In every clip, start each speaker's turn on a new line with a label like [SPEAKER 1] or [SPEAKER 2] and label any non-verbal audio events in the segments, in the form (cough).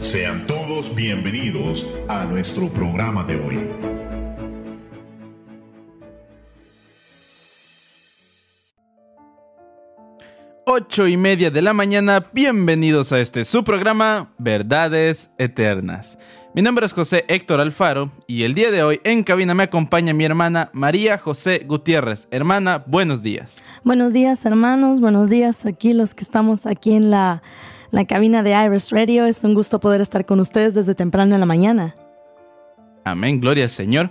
[SPEAKER 1] Sean todos bienvenidos a nuestro programa de hoy.
[SPEAKER 2] Ocho y media de la mañana, bienvenidos a este su programa Verdades Eternas. Mi nombre es José Héctor Alfaro y el día de hoy en cabina me acompaña mi hermana María José Gutiérrez. Hermana, buenos días.
[SPEAKER 3] Buenos días hermanos, buenos días aquí los que estamos aquí en la, la cabina de Iris Radio. Es un gusto poder estar con ustedes desde temprano en la mañana.
[SPEAKER 2] Amén, gloria al Señor.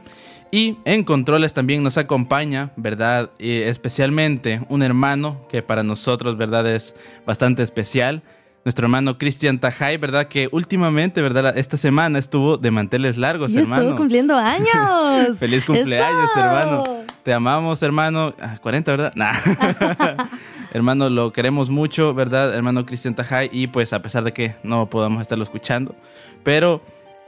[SPEAKER 2] Y en controles también nos acompaña, ¿verdad? Y especialmente un hermano que para nosotros, ¿verdad? Es bastante especial. Nuestro hermano Cristian Tajay, ¿verdad? Que últimamente, ¿verdad? Esta semana estuvo de manteles largos,
[SPEAKER 3] Sí,
[SPEAKER 2] hermano.
[SPEAKER 3] estuvo cumpliendo (laughs) años.
[SPEAKER 2] Feliz cumpleaños,
[SPEAKER 3] ¡Eso!
[SPEAKER 2] hermano. Te amamos, hermano. Ah, 40, ¿verdad? Nah. (laughs) hermano, lo queremos mucho, ¿verdad? Hermano Cristian Tajay. Y pues a pesar de que no podamos estarlo escuchando, pero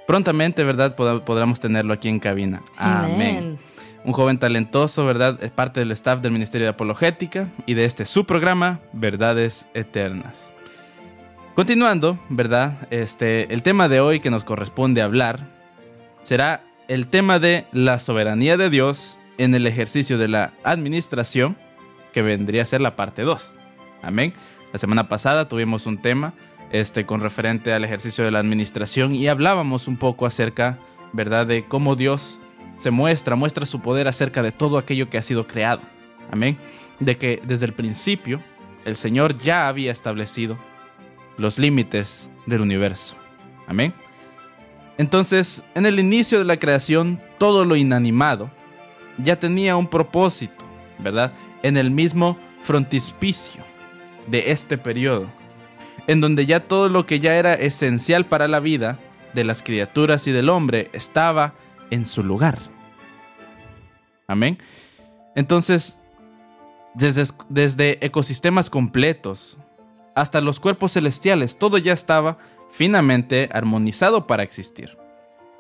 [SPEAKER 2] prontamente, ¿verdad? Pod- podremos tenerlo aquí en cabina. Amén.
[SPEAKER 3] Amén.
[SPEAKER 2] Un joven talentoso, ¿verdad? Es parte del staff del Ministerio de Apologética y de este su programa, Verdades Eternas. Continuando, ¿verdad? Este, el tema de hoy que nos corresponde hablar será el tema de la soberanía de Dios en el ejercicio de la administración, que vendría a ser la parte 2. Amén. La semana pasada tuvimos un tema este, con referente al ejercicio de la administración y hablábamos un poco acerca, ¿verdad?, de cómo Dios se muestra, muestra su poder acerca de todo aquello que ha sido creado. Amén. De que desde el principio el Señor ya había establecido los límites del universo. Amén. Entonces, en el inicio de la creación, todo lo inanimado ya tenía un propósito, ¿verdad? En el mismo frontispicio de este periodo, en donde ya todo lo que ya era esencial para la vida de las criaturas y del hombre estaba en su lugar. Amén. Entonces, desde, desde ecosistemas completos hasta los cuerpos celestiales, todo ya estaba finamente armonizado para existir.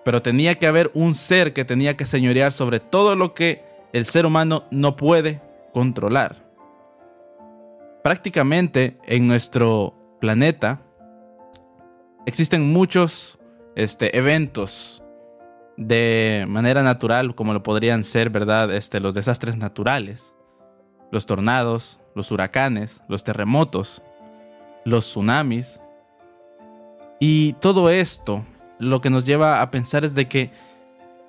[SPEAKER 2] Pero tenía que haber un ser que tenía que señorear sobre todo lo que el ser humano no puede controlar. Prácticamente en nuestro planeta existen muchos este, eventos de manera natural, como lo podrían ser, ¿verdad? Este, los desastres naturales, los tornados, los huracanes, los terremotos, los tsunamis. Y todo esto lo que nos lleva a pensar es de que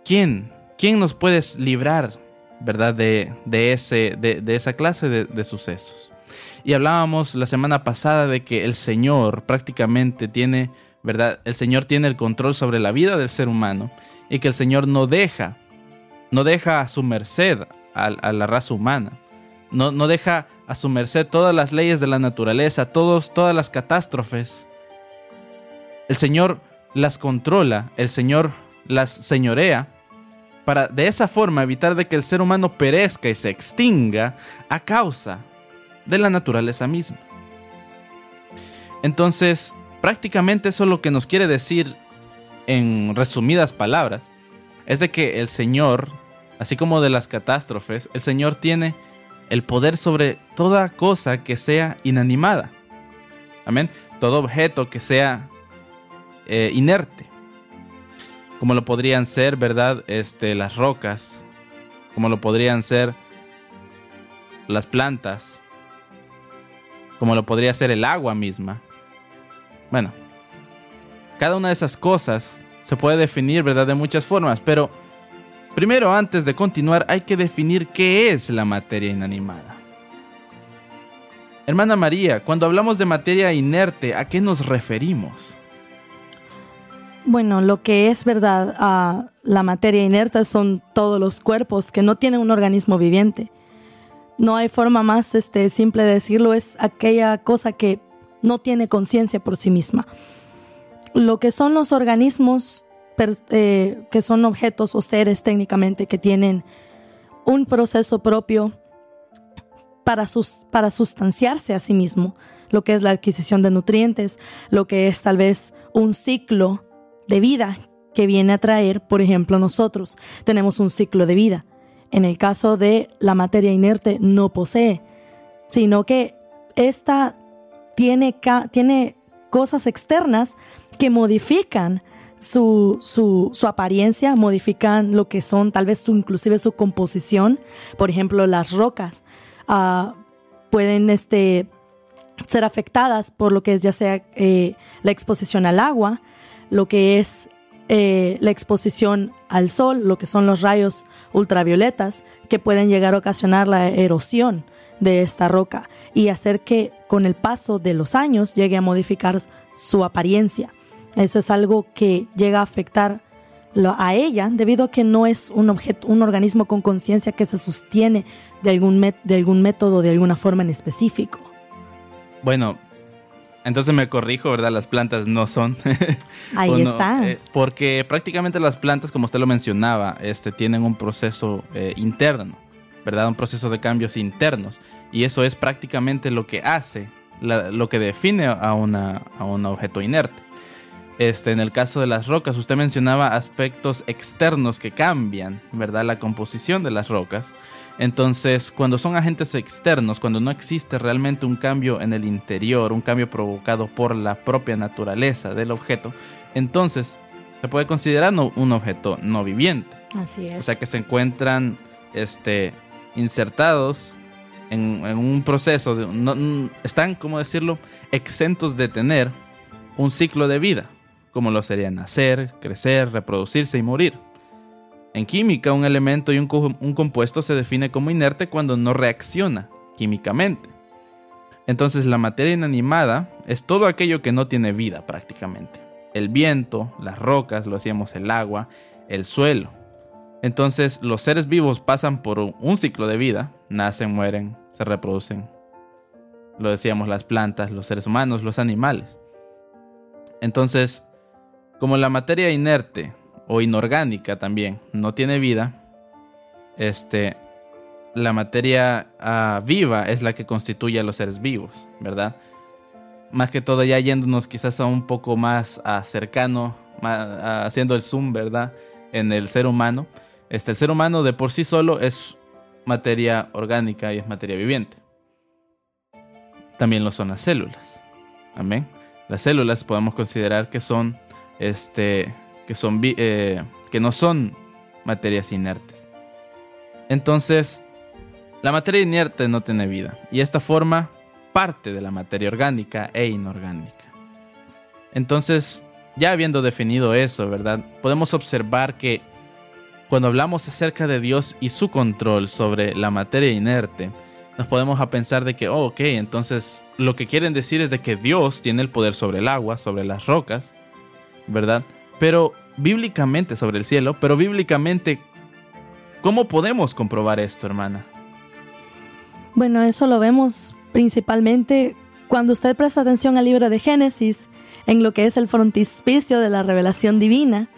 [SPEAKER 2] ¿quién, quién nos puede librar, verdad, de, de ese, de, de esa clase de, de sucesos? Y hablábamos la semana pasada de que el Señor prácticamente tiene, ¿verdad? El Señor tiene el control sobre la vida del ser humano y que el Señor no deja, no deja a su merced a, a la raza humana. No, no, deja a su merced todas las leyes de la naturaleza, todos, todas las catástrofes. El Señor las controla, el Señor las señorea para de esa forma evitar de que el ser humano perezca y se extinga a causa de la naturaleza misma. Entonces, prácticamente eso lo que nos quiere decir en resumidas palabras es de que el Señor, así como de las catástrofes, el Señor tiene el poder sobre toda cosa que sea inanimada. Amén. Todo objeto que sea eh, inerte. Como lo podrían ser, ¿verdad? Este, las rocas. Como lo podrían ser las plantas. Como lo podría ser el agua misma. Bueno. Cada una de esas cosas se puede definir, ¿verdad? De muchas formas. Pero primero, antes de continuar, hay que definir qué es la materia inanimada. Hermana María, cuando hablamos de materia inerte, ¿a qué nos referimos?
[SPEAKER 3] Bueno, lo que es verdad, uh, la materia inerte son todos los cuerpos que no tienen un organismo viviente. No hay forma más este, simple de decirlo, es aquella cosa que no tiene conciencia por sí misma. Lo que son los organismos, eh, que son objetos o seres técnicamente que tienen un proceso propio para, sus, para sustanciarse a sí mismo, lo que es la adquisición de nutrientes, lo que es tal vez un ciclo de vida que viene a traer, por ejemplo, nosotros tenemos un ciclo de vida. En el caso de la materia inerte no posee, sino que esta tiene, tiene cosas externas que modifican su, su, apariencia, modifican lo que son tal vez inclusive su composición. Por ejemplo, las rocas ah, pueden este, ser afectadas por lo que es ya sea eh, la exposición al agua, lo que es eh, la exposición al sol, lo que son los rayos ultravioletas, que pueden llegar a ocasionar la erosión de esta roca y hacer que con el paso de los años llegue a modificar su apariencia. Eso es algo que llega a afectar a ella debido a que no es un objeto, un organismo con conciencia que se sostiene de algún, de algún método, de alguna forma en específico.
[SPEAKER 2] Bueno, entonces me corrijo, ¿verdad? Las plantas no son. (laughs)
[SPEAKER 3] Ahí está.
[SPEAKER 2] Eh, porque prácticamente las plantas, como usted lo mencionaba, este, tienen un proceso eh, interno, ¿verdad? Un proceso de cambios internos. Y eso es prácticamente lo que hace, lo que define a, una, a un objeto inerte. Este, en el caso de las rocas, usted mencionaba aspectos externos que cambian, ¿verdad? La composición de las rocas. Entonces, cuando son agentes externos, cuando no existe realmente un cambio en el interior, un cambio provocado por la propia naturaleza del objeto, entonces se puede considerar un objeto no viviente.
[SPEAKER 3] Así es.
[SPEAKER 2] O sea que se encuentran este, insertados en, un proceso, de, están, como decirlo?, exentos de tener un ciclo de vida como lo sería nacer, crecer, reproducirse y morir. En química, un elemento y un, compuesto se define como inerte cuando no reacciona químicamente. Entonces la materia inanimada es todo aquello que no tiene vida prácticamente. El viento, las rocas, lo hacíamos el agua, el suelo. Entonces los seres vivos pasan por un ciclo de vida, nacen, mueren, se reproducen. Lo decíamos las plantas, los seres humanos, los animales. Entonces, como la materia inerte o inorgánica también no tiene vida, este, la materia ah, viva es la que constituye a los seres vivos, ¿verdad? Más que todo ya yéndonos quizás a un poco más ah, cercano, ah, haciendo el zoom, ¿verdad? En el ser humano. Este, el ser humano de por sí solo es materia orgánica y es materia viviente. También lo son las células. Amén. Las células podemos considerar que son este, que, son, eh, que no son materias inertes. Entonces, la materia inerte no tiene vida y esta forma parte de la materia orgánica e inorgánica. Entonces, ya habiendo definido eso, ¿verdad? Podemos observar que cuando hablamos acerca de Dios y su control sobre la materia inerte, nos podemos a pensar de que, oh, ok, entonces lo que quieren decir es de que Dios tiene el poder sobre el agua, sobre las rocas, ¿verdad? Pero bíblicamente sobre el cielo, pero bíblicamente, ¿cómo podemos comprobar esto, hermana?
[SPEAKER 3] Bueno, eso lo vemos principalmente cuando usted presta atención al libro de Génesis, en lo que es el frontispicio de la revelación divina.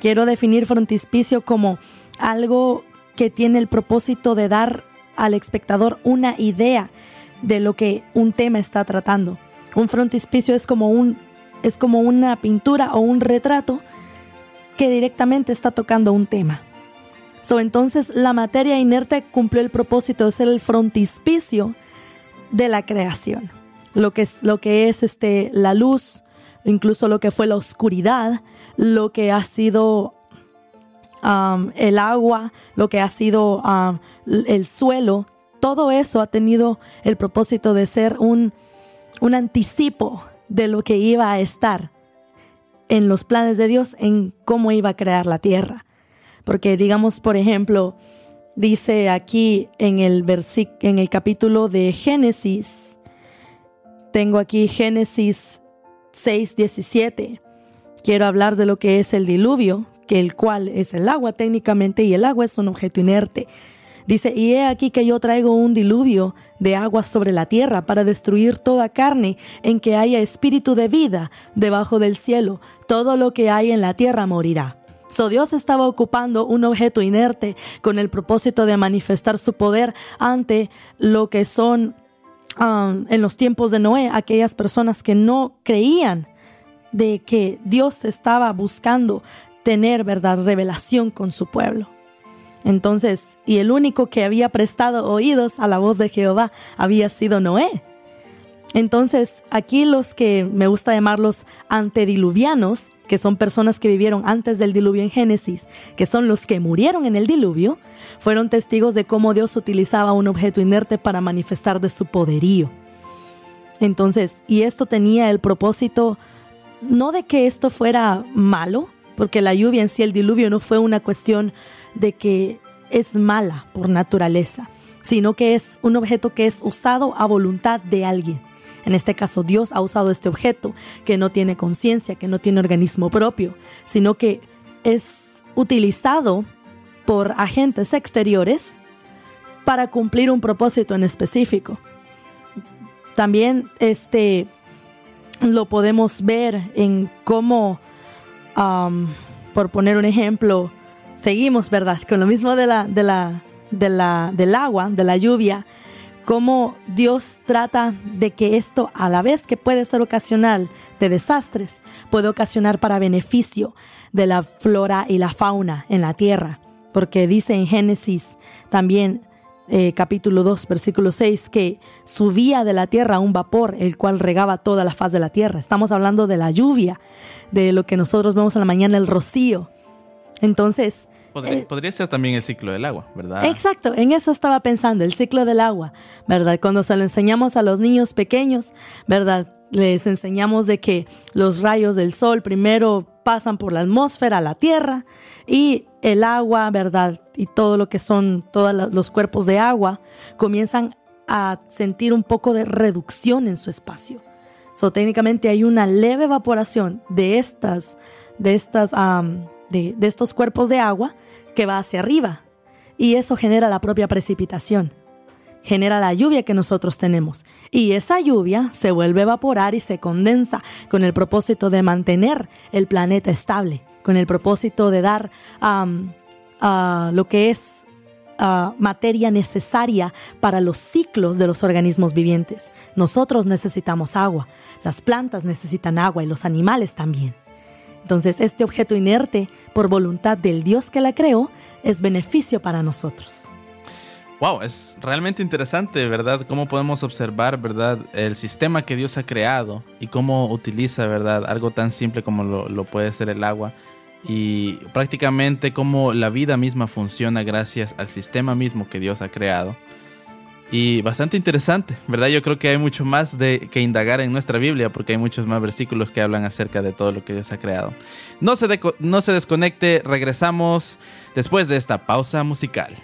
[SPEAKER 3] Quiero definir frontispicio como algo que tiene el propósito de dar al espectador una idea de lo que un tema está tratando. Un frontispicio es como un es como una pintura o un retrato que directamente está tocando un tema. So, entonces la materia inerte cumplió el propósito de ser el frontispicio de la creación. Lo que es, lo que es este, la luz, incluso lo que fue la oscuridad, lo que ha sido um, el agua, lo que ha sido um, el suelo, todo eso ha tenido el propósito de ser un, un anticipo de lo que iba a estar en los planes de Dios, en cómo iba a crear la tierra. Porque digamos, por ejemplo, dice aquí en el, en el capítulo de Génesis, tengo aquí Génesis 6, 17. Quiero hablar de lo que es el diluvio, que el cual es el agua técnicamente, y el agua es un objeto inerte. Dice, y he aquí que yo traigo un diluvio de agua sobre la tierra para destruir toda carne en que haya espíritu de vida debajo del cielo. Todo lo que hay en la tierra morirá. So Dios estaba ocupando un objeto inerte con el propósito de manifestar su poder ante lo que son um, en los tiempos de Noé aquellas personas que no creían de que Dios estaba buscando tener verdad revelación con su pueblo. Entonces, y el único que había prestado oídos a la voz de Jehová había sido Noé. Entonces, aquí los que me gusta llamarlos antediluvianos, que son personas que vivieron antes del diluvio en Génesis, que son los que murieron en el diluvio, fueron testigos de cómo Dios utilizaba un objeto inerte para manifestar de su poderío. Entonces, y esto tenía el propósito no de que esto fuera malo, porque la lluvia en sí, el diluvio, no fue una cuestión de que es mala por naturaleza, sino que es un objeto que es usado a voluntad de alguien. En este caso, Dios ha usado este objeto que no tiene conciencia, que no tiene organismo propio, sino que es utilizado por agentes exteriores para cumplir un propósito en específico. También este lo podemos ver en cómo, por poner un ejemplo, seguimos, ¿verdad? Con lo mismo de la, de la, de la, del agua, de la lluvia, cómo Dios trata de que esto, a la vez que puede ser ocasional de desastres, puede ocasionar para beneficio de la flora y la fauna en la tierra. Porque dice en Génesis también, eh, capítulo 2, versículo 6, que subía de la tierra un vapor, el cual regaba toda la faz de la tierra. Estamos hablando de la lluvia, de lo que nosotros vemos en la mañana, el rocío. Entonces,
[SPEAKER 4] eh, podría, ser también el ciclo del agua, ¿verdad?
[SPEAKER 3] Exacto, en eso estaba pensando, el ciclo del agua, ¿verdad? Cuando se lo enseñamos a los niños pequeños, ¿verdad? Les enseñamos de que los rayos del sol primero pasan por la atmósfera a la tierra y el agua, ¿verdad? Y todo lo que son todos los cuerpos de agua comienzan a sentir un poco de reducción en su espacio. So, técnicamente hay una leve evaporación de estas, de estas de, estos cuerpos de agua que va hacia arriba y eso genera la propia precipitación, genera la lluvia que nosotros tenemos y esa lluvia se vuelve a evaporar y se condensa con el propósito de mantener el planeta estable, con el propósito de dar lo que es materia necesaria para los ciclos de los organismos vivientes. Nosotros necesitamos agua, las plantas necesitan agua y los animales también. Entonces, este objeto inerte, por voluntad del Dios que la creó, es beneficio para nosotros.
[SPEAKER 4] Wow, es realmente interesante, ¿verdad? Cómo podemos observar, ¿verdad? El sistema que Dios ha creado y cómo utiliza, ¿verdad? Algo tan simple como lo puede ser el agua y prácticamente cómo la vida misma funciona gracias al sistema mismo que Dios ha creado y bastante interesante, ¿verdad? Yo creo que hay mucho más de que indagar en nuestra Biblia porque hay muchos más versículos que hablan acerca de todo lo que Dios ha creado. No se, no se desconecte, regresamos después de esta pausa musical.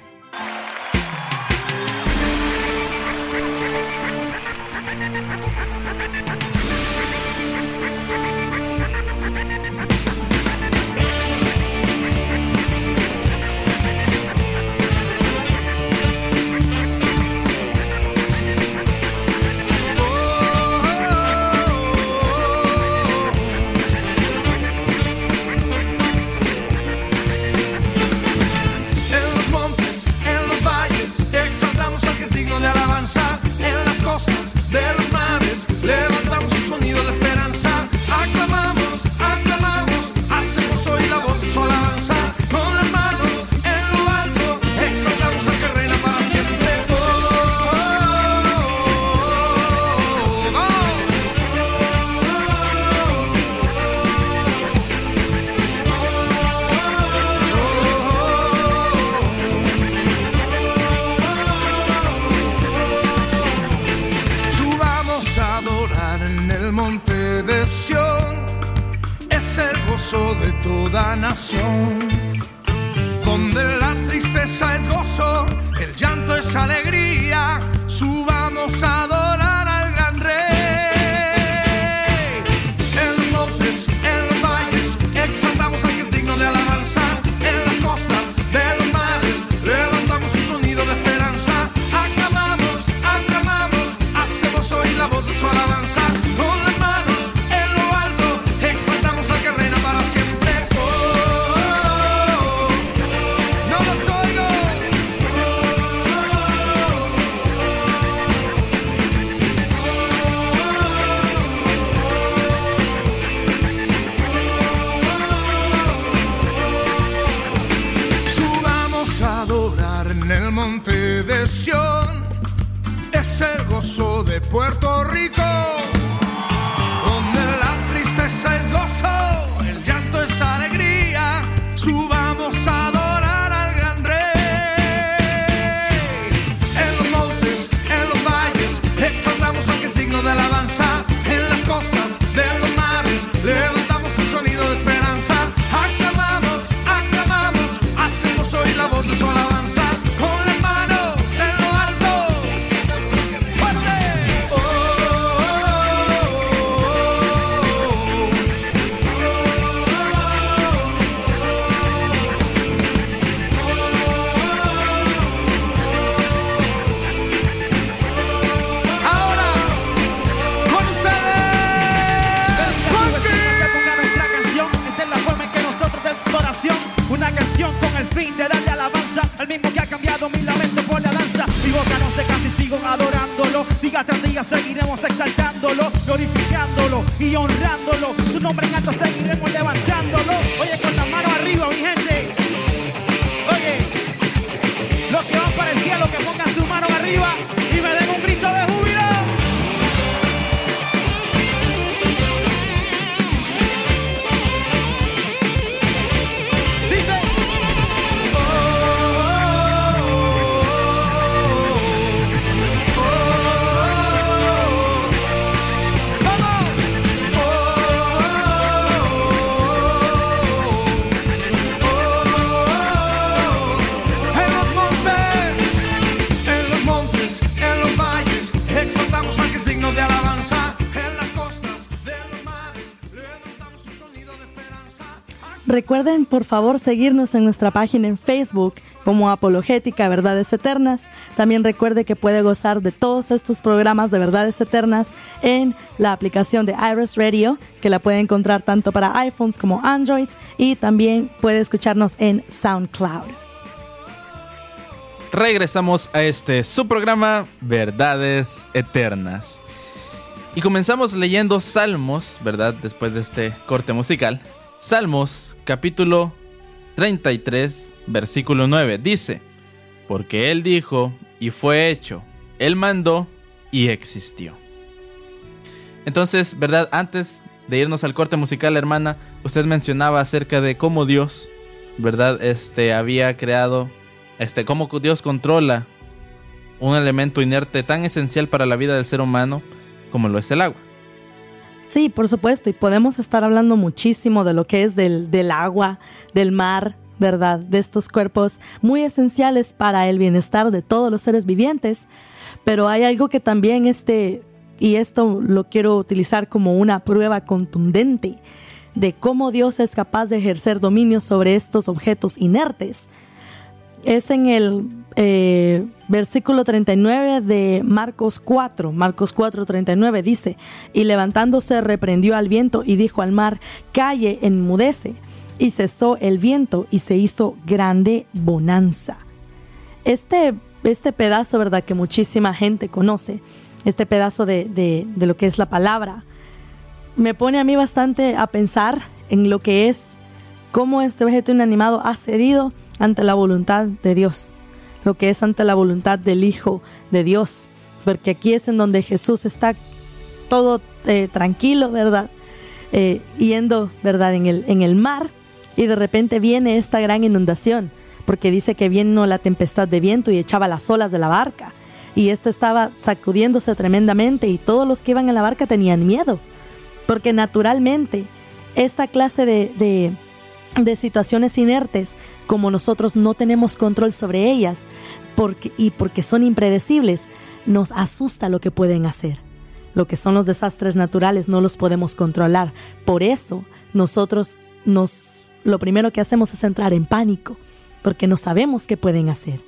[SPEAKER 3] Recuerden por favor seguirnos en nuestra página en Facebook como Apologética Verdades Eternas. También recuerde que puede gozar de todos estos programas de Verdades Eternas en la aplicación de Iris Radio, que la puede encontrar tanto para iPhones como Androids, y también puede escucharnos en SoundCloud.
[SPEAKER 2] Regresamos a este su programa Verdades Eternas. Y comenzamos leyendo Salmos, ¿verdad? Después de este corte musical. Salmos capítulo 33, versículo 9. Dice, porque Él dijo y fue hecho, Él mandó y existió. Entonces, ¿verdad? Antes de irnos al corte musical, hermana, usted mencionaba acerca de cómo Dios, ¿verdad? Este había creado este, cómo Dios controla un elemento inerte tan esencial para la vida del ser humano como lo es el agua.
[SPEAKER 3] Sí, por supuesto, y podemos estar hablando muchísimo de lo que es del, del agua, del mar, ¿verdad? De estos cuerpos muy esenciales para el bienestar de todos los seres vivientes, pero hay algo que también este, y esto lo quiero utilizar como una prueba contundente de cómo Dios es capaz de ejercer dominio sobre estos objetos inertes. Es en el eh, versículo 39 de Marcos 4. Marcos 4, 39 dice, y levantándose reprendió al viento y dijo al mar, calle, enmudece. Y cesó el viento y se hizo grande bonanza. Este, este pedazo, ¿verdad? Que muchísima gente conoce, este pedazo de, de, de lo que es la palabra, me pone a mí bastante a pensar en lo que es cómo este objeto inanimado ha cedido ante la voluntad de Dios, lo que es ante la voluntad del Hijo de Dios, porque aquí es en donde Jesús está todo eh, tranquilo, ¿verdad? Eh, yendo, ¿verdad? En el, en el mar y de repente viene esta gran inundación, porque dice que vino la tempestad de viento y echaba las olas de la barca, y esta estaba sacudiéndose tremendamente y todos los que iban en la barca tenían miedo, porque naturalmente esta clase de de situaciones inertes, como nosotros no tenemos control sobre ellas porque, y porque son impredecibles, nos asusta lo que pueden hacer. Lo que son los desastres naturales no los podemos controlar. Por eso nosotros nos lo primero que hacemos es entrar en pánico, porque no sabemos qué pueden hacer.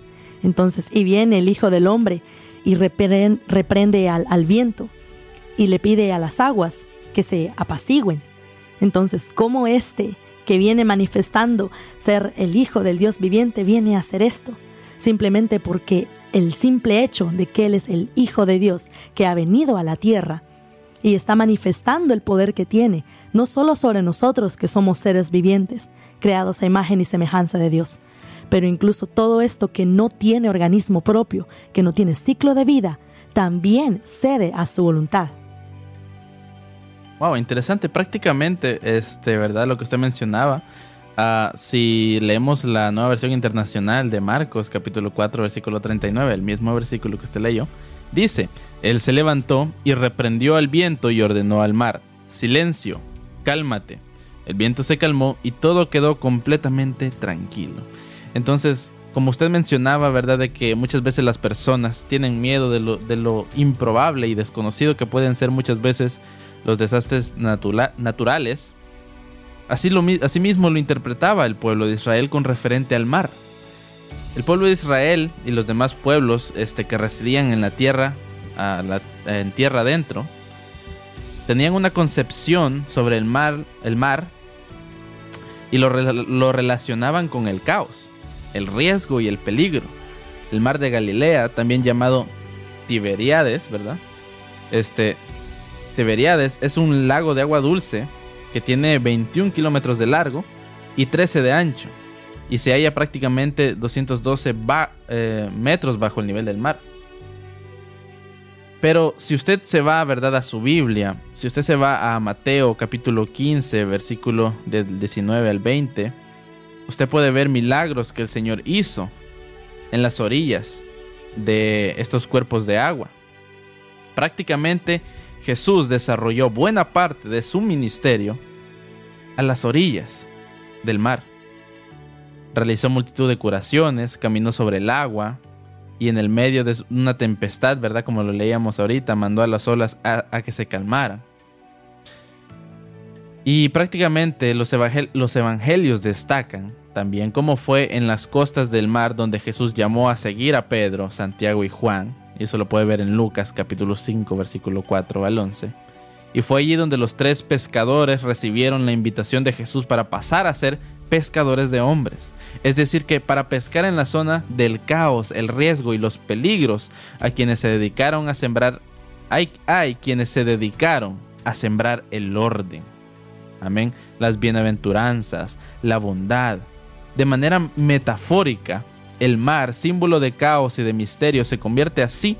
[SPEAKER 3] Entonces, y viene el Hijo del Hombre y reprende, al viento y le pide a las aguas que se apacigüen. Entonces, ¿cómo este que viene manifestando ser el Hijo del Dios viviente viene a hacer esto? Simplemente porque el simple hecho de que Él es el Hijo de Dios que ha venido a la tierra y está manifestando el poder que tiene, no solo sobre nosotros que somos seres vivientes, creados a imagen y semejanza de Dios, pero incluso todo esto que no tiene organismo propio, que no tiene ciclo de vida, también cede a su voluntad.
[SPEAKER 2] Wow, interesante. Prácticamente, este, ¿verdad? Lo que usted mencionaba. Uh, si leemos la nueva versión internacional de Marcos, capítulo 4, versículo 39, el mismo versículo que usted leyó, dice, Él se levantó y reprendió al viento y ordenó al mar, silencio, cálmate. El viento se calmó y todo quedó completamente tranquilo. Entonces, como usted mencionaba, ¿verdad? De que muchas veces las personas tienen miedo de lo improbable y desconocido que pueden ser muchas veces los desastres natura naturales. Así, lo, así mismo lo interpretaba el pueblo de Israel con referente al mar. El pueblo de Israel y los demás pueblos este, que residían en la tierra, en tierra adentro, tenían una concepción sobre el mar, el mar y lo, lo relacionaban con el caos, el riesgo y el peligro. El mar de Galilea, también llamado Tiberíades, ¿verdad? Este, Tiberíades es un lago de agua dulce que tiene 21 kilómetros de largo y 13 de ancho y se halla prácticamente 212 ba- eh, metros bajo el nivel del mar. Pero si usted se va, ¿verdad?, a su Biblia, si usted se va a Mateo capítulo 15, versículo del 19 al 20, usted puede ver milagros que el Señor hizo en las orillas de estos cuerpos de agua. Prácticamente Jesús desarrolló buena parte de su ministerio a las orillas del mar. Realizó multitud de curaciones, caminó sobre el agua y en el medio de una tempestad, ¿verdad? Como lo leíamos ahorita, mandó a las olas a, que se calmaran. Y prácticamente los, los evangelios destacan también cómo fue en las costas del mar donde Jesús llamó a seguir a Pedro, Santiago y Juan. Y eso lo puede ver en Lucas capítulo 5 versículo 4 al 11. Y fue allí donde los tres pescadores recibieron la invitación de Jesús para pasar a ser pescadores de hombres. Es decir, que para pescar en la zona del caos, el riesgo y los peligros, a quienes se dedicaron a sembrar, hay, hay quienes se dedicaron a sembrar el orden. Amén. Las bienaventuranzas, la bondad. De manera metafórica, el mar, símbolo de caos y de misterio, se convierte así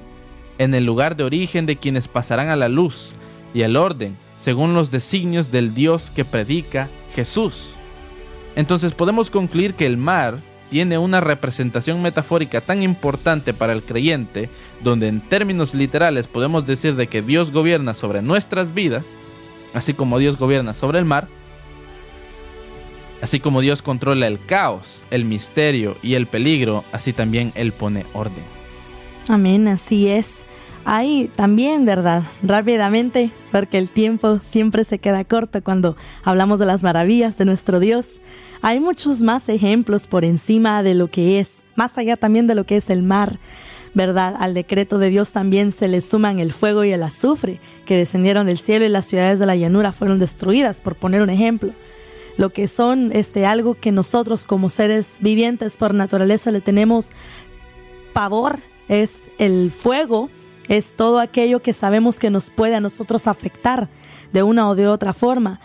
[SPEAKER 2] en el lugar de origen de quienes pasarán a la luz y al orden, según los designios del Dios que predica Jesús. Entonces podemos concluir que el mar tiene una representación metafórica tan importante para el creyente, donde en términos literales podemos decir de que Dios gobierna sobre nuestras vidas, así como Dios gobierna sobre el mar, así como Dios controla el caos, el misterio y el peligro, así también Él pone orden.
[SPEAKER 3] Amén, así es. Hay también, ¿verdad? Rápidamente, porque el tiempo siempre se queda corto cuando hablamos de las maravillas de nuestro Dios. Hay muchos más ejemplos por encima de lo que es, más allá también de lo que es el mar, ¿verdad? Al decreto de Dios también se le suman el fuego y el azufre que descendieron del cielo y las ciudades de la llanura fueron destruidas, por poner un ejemplo. Lo que son este algo que nosotros como seres vivientes por naturaleza le tenemos pavor es el fuego, es todo aquello que sabemos que nos puede a nosotros afectar de una o de otra forma.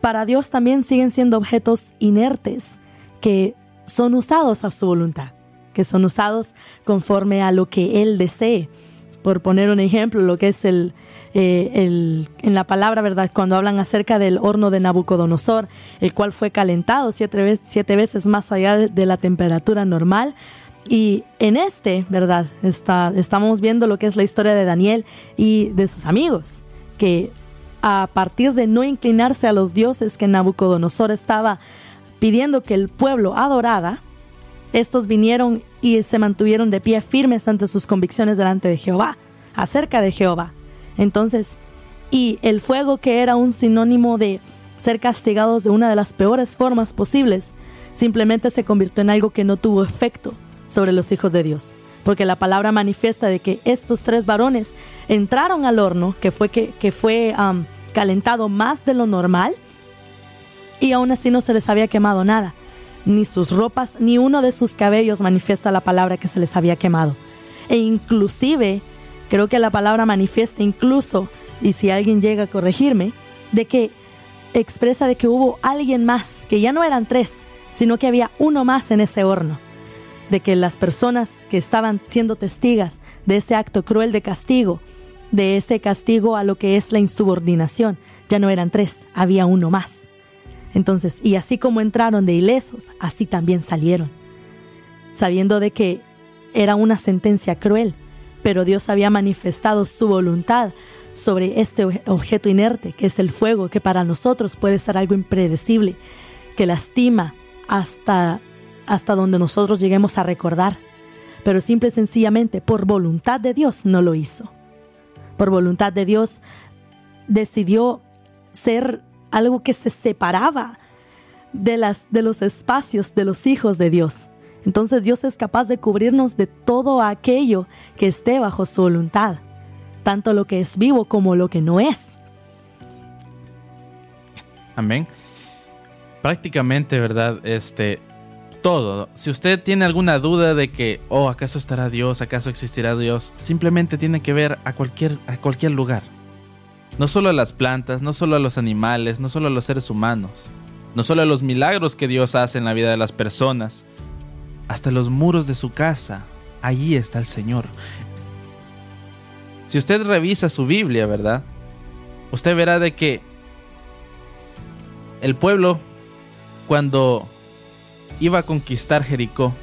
[SPEAKER 3] Para Dios también siguen siendo objetos inertes que son usados a su voluntad, que son usados conforme a lo que Él desee. Por poner un ejemplo, lo que es el, eh, en la palabra, ¿verdad? Cuando hablan acerca del horno de Nabucodonosor, el cual fue calentado siete veces más allá de, de la temperatura normal. Y en este, ¿verdad? Está, estamos viendo lo que es la historia de Daniel y de sus amigos, que a partir de no inclinarse a los dioses que Nabucodonosor estaba pidiendo que el pueblo adorara, estos vinieron y se mantuvieron de pie firmes ante sus convicciones delante de Jehová, acerca de Jehová. Entonces, y el fuego que era un sinónimo de ser castigados de una de las peores formas posibles, simplemente se convirtió en algo que no tuvo efecto sobre los hijos de Dios. Porque la palabra manifiesta de que estos tres varones entraron al horno, que fue, que, que fue calentado más de lo normal, y aún así no se les había quemado nada. Ni sus ropas, ni uno de sus cabellos manifiesta la palabra que se les había quemado. E inclusive, creo que la palabra manifiesta incluso, y si alguien llega a corregirme, de que expresa de que hubo alguien más, que ya no eran tres, sino que había uno más en ese horno. De que las personas que estaban siendo testigas de ese acto cruel de castigo, de ese castigo a lo que es la insubordinación, ya no eran tres, había uno más. Entonces, y así como entraron de ilesos, así también salieron, sabiendo de que era una sentencia cruel, pero Dios había manifestado su voluntad sobre este obje- objeto inerte, que es el fuego, que para nosotros puede ser algo impredecible, que lastima hasta, hasta donde nosotros lleguemos a recordar, pero simple y sencillamente por voluntad de Dios no lo hizo. Por voluntad de Dios decidió ser algo que se separaba de, las, de los espacios de los hijos de Dios. Entonces Dios es capaz de cubrirnos de todo aquello que esté bajo su voluntad, tanto lo que es vivo como lo que no es.
[SPEAKER 2] Amén. prácticamente, ¿verdad? Este, todo. Si usted tiene alguna duda de que, oh, ¿acaso estará Dios? ¿Acaso existirá Dios? Simplemente tiene que ver a cualquier, a cualquier lugar. No solo a las plantas, no solo a los animales, no solo a los seres humanos, no solo a los milagros que Dios hace en la vida de las personas, hasta los muros de su casa, allí está el Señor. Si usted revisa su Biblia, ¿verdad? Usted verá de que el pueblo, cuando iba a conquistar Jericó,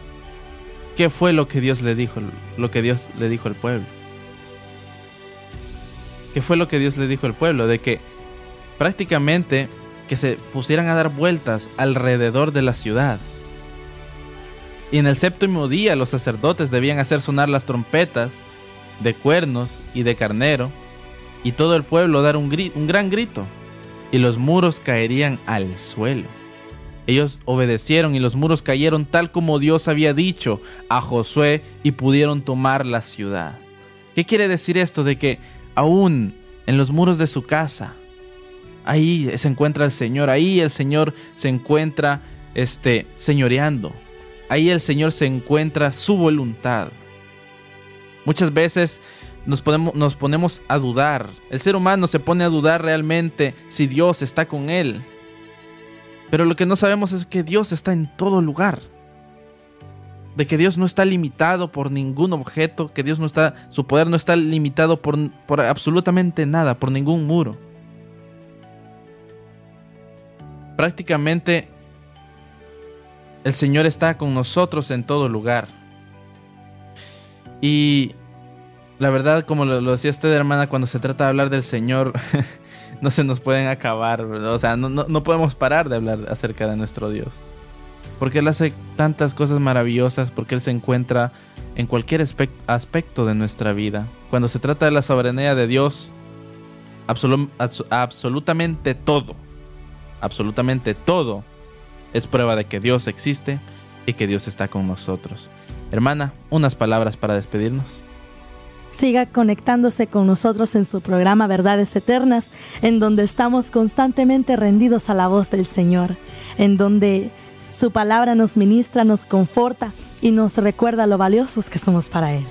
[SPEAKER 2] ¿qué fue lo que Dios le dijo? Lo que Dios le dijo al pueblo. ¿Qué fue lo que Dios le dijo al pueblo? De que prácticamente que se pusieran a dar vueltas alrededor de la ciudad. Y en el séptimo día los sacerdotes debían hacer sonar las trompetas de cuernos y de carnero, y todo el pueblo dar un, un gran grito, y los muros caerían al suelo. Ellos obedecieron y los muros cayeron tal como Dios había dicho a Josué y pudieron tomar la ciudad. ¿Qué quiere decir esto de que aún en los muros de su casa. Ahí se encuentra el Señor, ahí el Señor se encuentra este señoreando. Ahí el Señor se encuentra su voluntad. Muchas veces nos ponemos, a dudar. El ser humano se pone a dudar realmente si Dios está con él. Pero lo que no sabemos es que Dios está en todo lugar de que Dios no está limitado por ningún objeto, que Dios no está, su poder no está limitado por absolutamente nada, por ningún muro. Prácticamente el Señor está con nosotros en todo lugar. Y la verdad, como lo, decía usted, hermana, cuando se trata de hablar del Señor, (laughs) no se nos pueden acabar, o sea, no, no podemos parar de hablar acerca de nuestro Dios porque Él hace tantas cosas maravillosas, porque Él se encuentra en cualquier aspecto de nuestra vida. Cuando se trata de la soberanía de Dios, absolutamente todo, absolutamente todo es prueba de que Dios existe y que Dios está con nosotros. Hermana, unas palabras para despedirnos.
[SPEAKER 3] Siga conectándose con nosotros en su programa Verdades Eternas, en donde estamos constantemente rendidos a la voz del Señor, en donde su palabra nos ministra, nos conforta y nos recuerda lo valiosos que somos para Él.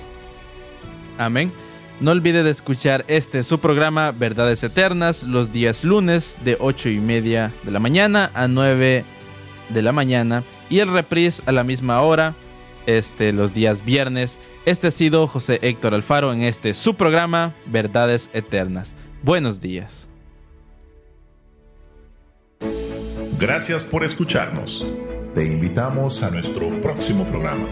[SPEAKER 2] Amén. No olvide de escuchar este su programa Verdades Eternas los días lunes de 8 y media de la mañana a 9 de la mañana y el reprise a la misma hora este, los días viernes. Este ha sido José Héctor Alfaro en este su programa Verdades Eternas. Buenos días.
[SPEAKER 1] Gracias por escucharnos. Te invitamos a nuestro próximo programa.